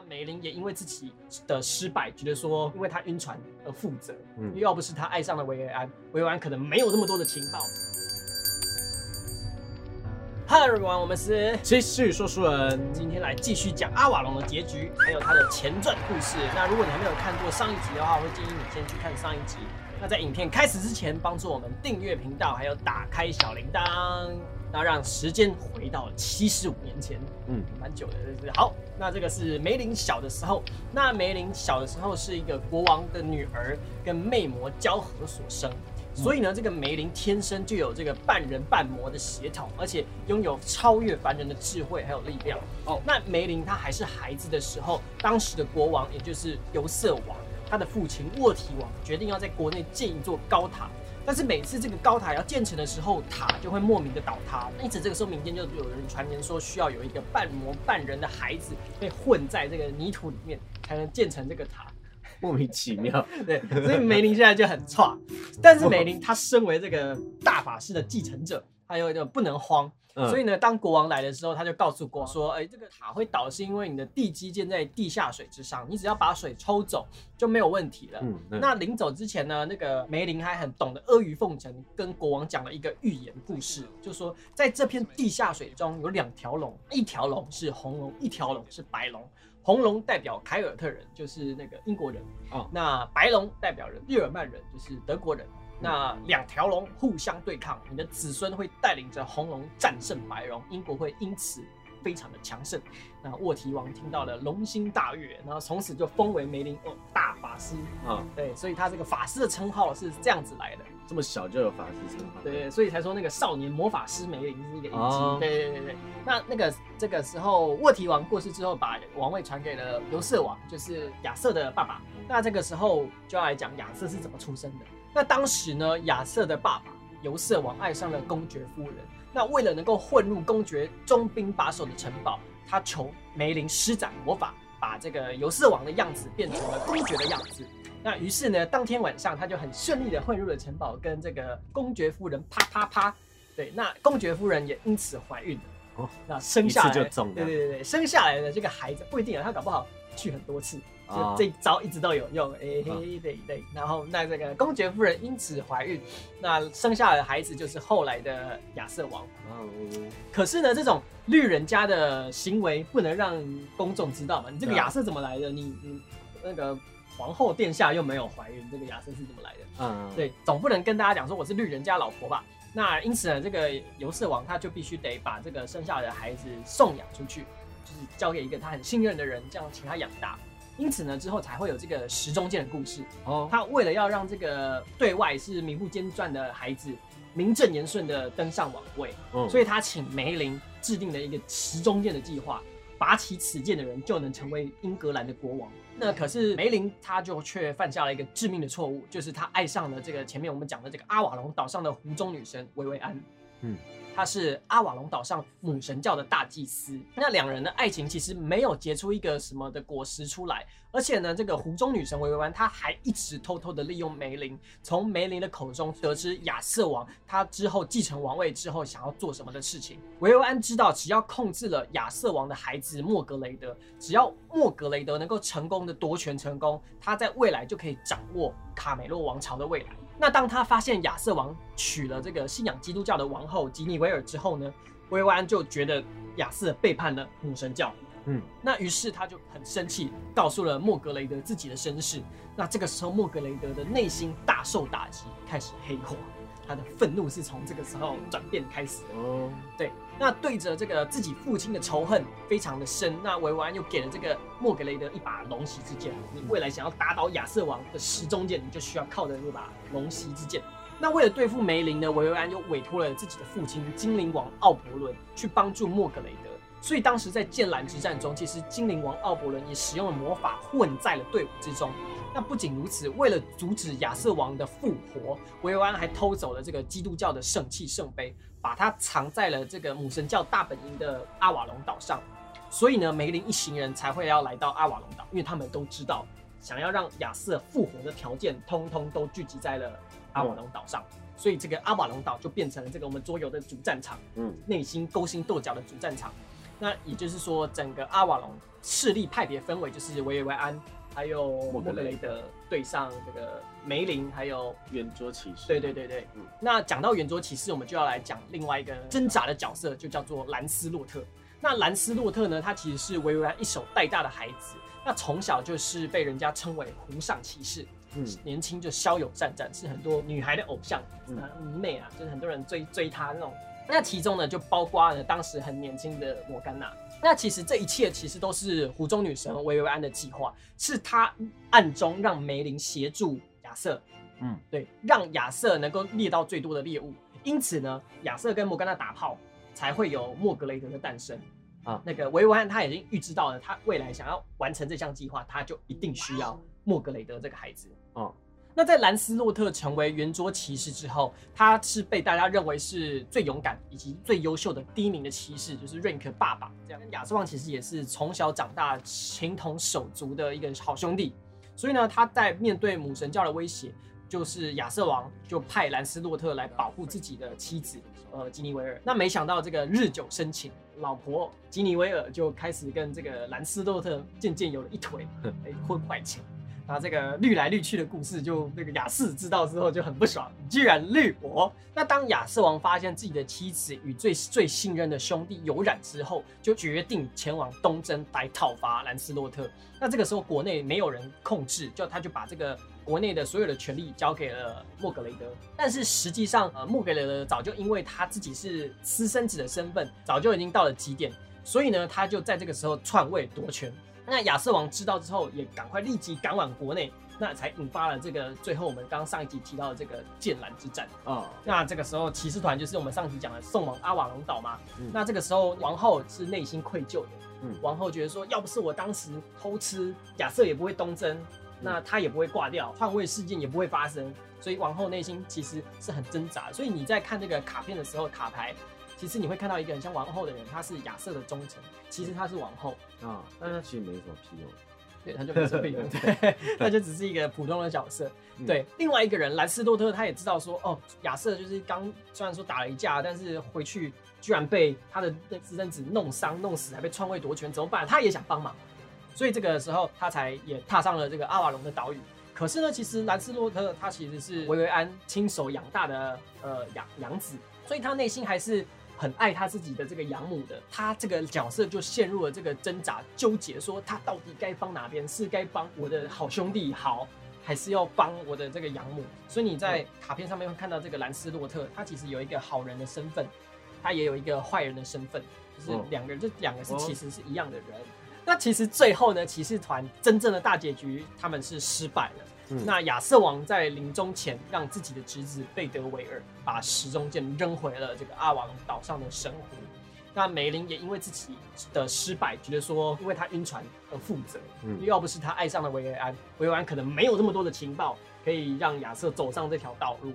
那梅林也因为自己的失败，觉得说因为他晕船而负责。嗯要不是他爱上了维维安，维维安可能没有那么多的情报。Hello everyone，我们是继续说书人，今天来继续讲阿瓦隆的结局，还有他的前传故事。那如果你还没有看过上一集的话，我会建议你先去看上一集。那在影片开始之前，帮助我们订阅频道，还有打开小铃铛，那让时间回到七十五年前，嗯，蛮久的，就是好。那这个是梅林小的时候，那梅林小的时候是一个国王的女儿，跟魅魔交合所生。所以呢，这个梅林天生就有这个半人半魔的血统，而且拥有超越凡人的智慧还有力量。哦那梅林他还是孩子的时候，当时的国王也就是尤瑟王，他的父亲沃提王决定要在国内建一座高塔。但是每次这个高塔要建成的时候，塔就会莫名的倒塌。因此这个时候民间就有人传言说，需要有一个半魔半人的孩子被混在这个泥土里面，才能建成这个塔。莫名其妙，对，所以梅林现在就很差。但是梅林他身为这个大法师的继承者，他有一个不能慌。嗯所以呢，当国王来的时候，他就告诉国王说：“哎、这个塔会倒，是因为你的地基建在地下水之上，你只要把水抽走就没有问题了。嗯，嗯那临走之前呢，那个梅林还很懂得阿谀奉承，跟国王讲了一个寓言故事，就说在这片地下水中有两条龙，一条龙是红龙，一条龙是白龙。红龙代表凯尔特人，就是那个英国人哦那白龙代表人日耳曼人，就是德国人。那两条龙互相对抗，你的子孙会带领着红龙战胜白龙，英国会因此非常的强盛。那沃提王听到了龙心大悦，然后从此就封为梅林哦大法师。啊，对，所以他这个法师的称号是这样子来的。这么小就有法师称号，对，所以才说那个少年魔法师梅林是一个遗迹。哦对对对对。那那个这个时候，沃提王过世之后，把王位传给了尤瑟王，就是亚瑟的爸爸。那这个时候就要来讲亚瑟是怎么出生的。那当时呢，亚瑟的爸爸尤瑟王爱上了公爵夫人。那为了能够混入公爵中兵把守的城堡，他求梅林施展魔法，把这个尤瑟王的样子变成了公爵的样子。那于是呢，当天晚上他就很顺利的混入了城堡，跟这个公爵夫人啪啪啪。对，那公爵夫人也因此怀孕了。哦那生下来就中了对对对对，生下来的这个孩子不一定啊，他搞不好去很多次，就哦这一招一直都有用。哎、嘿，对对。然后那这个公爵夫人因此怀孕，那生下来的孩子就是后来的亚瑟王。哦，可是呢，这种绿人家的行为不能让公众知道嘛。你这个亚瑟怎么来的？你你那个皇后殿下又没有怀孕，这个亚瑟是怎么来的？嗯，，对，总不能跟大家讲说我是绿人家老婆吧？那因此呢，这个游瑟王他就必须得把这个生下来的孩子送养出去，就是交给一个他很信任的人，这样请他养大。因此呢，之后才会有这个时中剑的故事。哦，他为了要让这个对外是名不见传的孩子名正言顺的登上王位，嗯所以他请梅林制定了一个时中剑的计划，拔起此剑的人就能成为英格兰的国王。那可是梅林他就却犯下了一个致命的错误，就是他爱上了这个前面我们讲的这个阿瓦隆岛上的湖中女神薇薇安。嗯，他是阿瓦隆岛上母神教的大祭司。那两人的爱情其实没有结出一个什么的果实出来，而且呢，这个湖中女神维维安她还一直偷偷的利用梅林，从梅林的口中得知亚瑟王他之后继承王位之后想要做什么的事情。维维安知道，只要控制了亚瑟王的孩子莫格雷德，只要莫格雷德能够成功的夺权成功，他在未来就可以掌握卡梅洛王朝的未来。那当他发现亚瑟王娶了这个信仰基督教的王后吉尼维尔之后呢，薇薇安就觉得亚瑟背叛了母神教。嗯，那于是他就很生气，告诉了莫格雷德自己的身世。那这个时候，莫格雷德的内心大受打击，开始黑化。他的愤怒是从这个时候转变开始的。哦，对，那对着这个自己父亲的仇恨非常的深，那维维安又给了这个莫格雷德一把龙息之剑。你未来想要打倒亚瑟王的时钟剑，你就需要靠着这把龙息之剑。那为了对付梅林呢，维维安又委托了自己的父亲精灵王奥伯伦去帮助莫格雷德。所以当时在剑兰之战中，其实精灵王奥伯伦也使用了魔法混在了队伍之中。那不仅如此，为了阻止亚瑟王的复活，维维安还偷走了这个基督教的圣器圣杯，把它藏在了这个母神教大本营的阿瓦隆岛上。所以呢，梅林一行人才会要来到阿瓦隆岛，因为他们都知道，想要让亚瑟复活的条件，通通都聚集在了阿瓦隆岛上。所以这个阿瓦隆岛就变成了这个我们桌游的主战场，嗯，内心勾心斗角的主战场。那也就是说，整个阿瓦隆势力派别分为就是维维安还有莫莫格雷德对上这个梅林还有圆桌骑士。对对对对，嗯那讲到圆桌骑士，我们就要来讲另外一个挣扎的角色，就叫做兰斯洛特。那兰斯洛特呢，他其实是维维安一手带大的孩子，那从小就是被人家称为湖上骑士，嗯，年轻就骁勇善战，是很多女孩的偶像，嗯啊迷妹啊，就是很多人追追他那种。那其中呢，就包括了当时很年轻的摩甘娜。那其实这一切其实都是湖中女神维维安的计划，是她暗中让梅林协助亚瑟，嗯，对，让亚瑟能够猎到最多的猎物。因此呢，亚瑟跟摩甘娜打炮，才会有莫格雷德的诞生。啊那个维维安他已经预知到了，他未来想要完成这项计划，他就一定需要莫格雷德这个孩子。哦，那在兰斯洛特成为圆桌骑士之后，他是被大家认为是最勇敢以及最优秀的第一名的骑士，就是 Rank 爸爸。这样，亚瑟王其实也是从小长大情同手足的一个好兄弟，所以呢，他在面对母神教的威胁，就是亚瑟王就派兰斯洛特来保护自己的妻子，呃，吉尼维尔。那没想到这个日久生情，老婆吉尼维尔就开始跟这个兰斯洛特渐渐有了一腿，哎，婚外情。然后这个绿来绿去的故事，就那个亚瑟知道之后就很不爽，你居然绿我。那当亚瑟王发现自己的妻子与最最信任的兄弟有染之后，就决定前往东征来讨伐兰斯洛特。那这个时候国内没有人控制，就他就把这个国内的所有的权力交给了莫格雷德。但是实际上，呃，莫格雷德早就因为他自己是私生子的身份，早就已经到了极点，所以呢，他就在这个时候篡位夺权。那亚瑟王知道之后，也赶快立即赶往国内，那才引发了这个最后我们刚刚上一集提到的这个剑兰之战。哦，那这个时候骑士团就是我们上集讲的送往阿瓦隆岛嘛。嗯那这个时候王后是内心愧疚的，嗯王后觉得说，要不是我当时偷吃，亚瑟也不会东征，那他也不会挂掉，篡位事件也不会发生。所以王后内心其实是很挣扎。所以你在看这个卡片的时候，卡牌其实你会看到一个很像王后的人，他是亚瑟的忠臣，其实他是王后。啊，但他其实没什么屁用。对，他就没生病了，对，他就只是一个普通的角色。嗯对，另外一个人兰斯洛特，他也知道说，哦，亚瑟就是刚虽然说打了一架，但是回去居然被他的那私生子弄伤、弄死，还被篡位夺权，怎么办？他也想帮忙，所以这个时候他才也踏上了这个阿瓦隆的岛屿。可是呢，其实兰斯洛特他其实是维维安亲手养大的呃养养子，所以他内心还是很爱他自己的这个养母的。他这个角色就陷入了这个挣扎纠结，说他到底该帮哪边？是该帮我的好兄弟好，还是要帮我的这个养母？所以你在卡片上面会看到这个兰斯洛特，他其实有一个好人的身份，他也有一个坏人的身份，就是哦两个人，这两个是哦其实是一样的人。那其实最后呢，骑士团真正的大结局，他们是失败了。嗯那亚瑟王在临终前，让自己的侄子贝德维尔把时钟剑扔回了这个阿瓦隆岛上的神湖。那梅林也因为自己的失败，觉得说因为他晕船而负责。嗯要不是他爱上了维维安，维维安可能没有这么多的情报可以让亚瑟走上这条道路。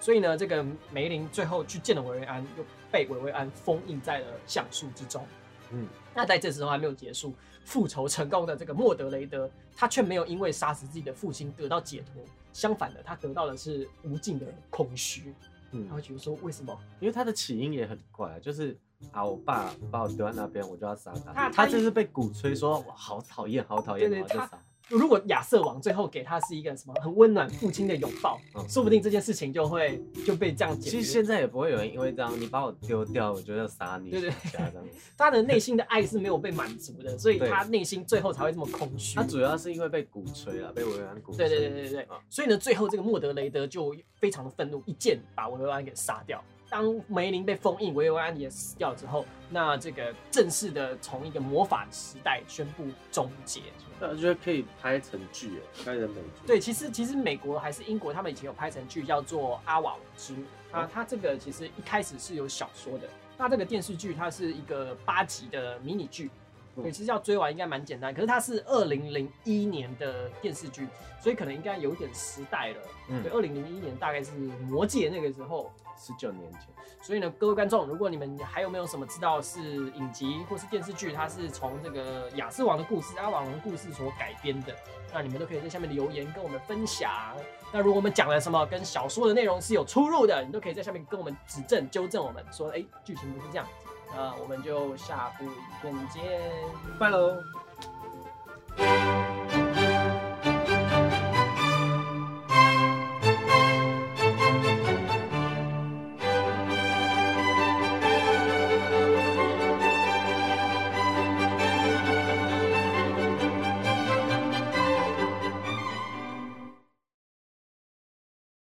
所以呢，这个梅林最后去见了维维安，又被维维安封印在了橡树之中。嗯，那在这时候还没有结束，复仇成功的这个莫德雷德，他却没有因为杀死自己的父亲得到解脱，相反的，他得到的是无尽的空虚。嗯他会觉得说，为什么？因为他的起因也很怪啊，就是啊，我爸把我丢在那边，我就要杀他。他就是被鼓吹说，我好讨厌，好讨厌，对对他然后就杀。如果亚瑟王最后给他是一个什么很温暖父亲的拥抱，嗯说不定这件事情就会就被这样解决。其实现在也不会有人因为这样，你把我丢掉，我就要杀你，对对对这样子。他的内心的爱是没有被满足的，所以对他内心最后才会这么空虚他。主要是因为被鼓吹了，被维安鼓吹。对对对对对，啊所以呢，最后这个莫德雷德就非常的愤怒，一剑把维罗安给杀掉。当梅林被封印，维维安也死掉之后，那这个正式的从一个魔法时代宣布终结。那，我觉得可以拍成剧，哎，拍成美剧。对，其实其实美国还是英国，他们以前有拍成剧叫做《阿瓦隆之母》啊哦，它这个其实一开始是有小说的，那这个电视剧它是一个八集的迷你剧。嗯对，其实要追完应该蛮简单，可是它是二零零一年的电视剧，所以可能应该有点时代了。嗯对，二零零一年大概是《魔戒》那个时候，十九年前，所以呢，各位观众，如果你们还有没有什么知道是影集或是电视剧，它是从这个亚瑟王的故事、阿瓦隆的故事所改编的，那你们都可以在下面留言跟我们分享。那如果我们讲了什么跟小说的内容是有出入的，你都可以在下面跟我们指正、纠正我们，说哎，剧情不是这样子。啊我们就下部影片见。拜喽。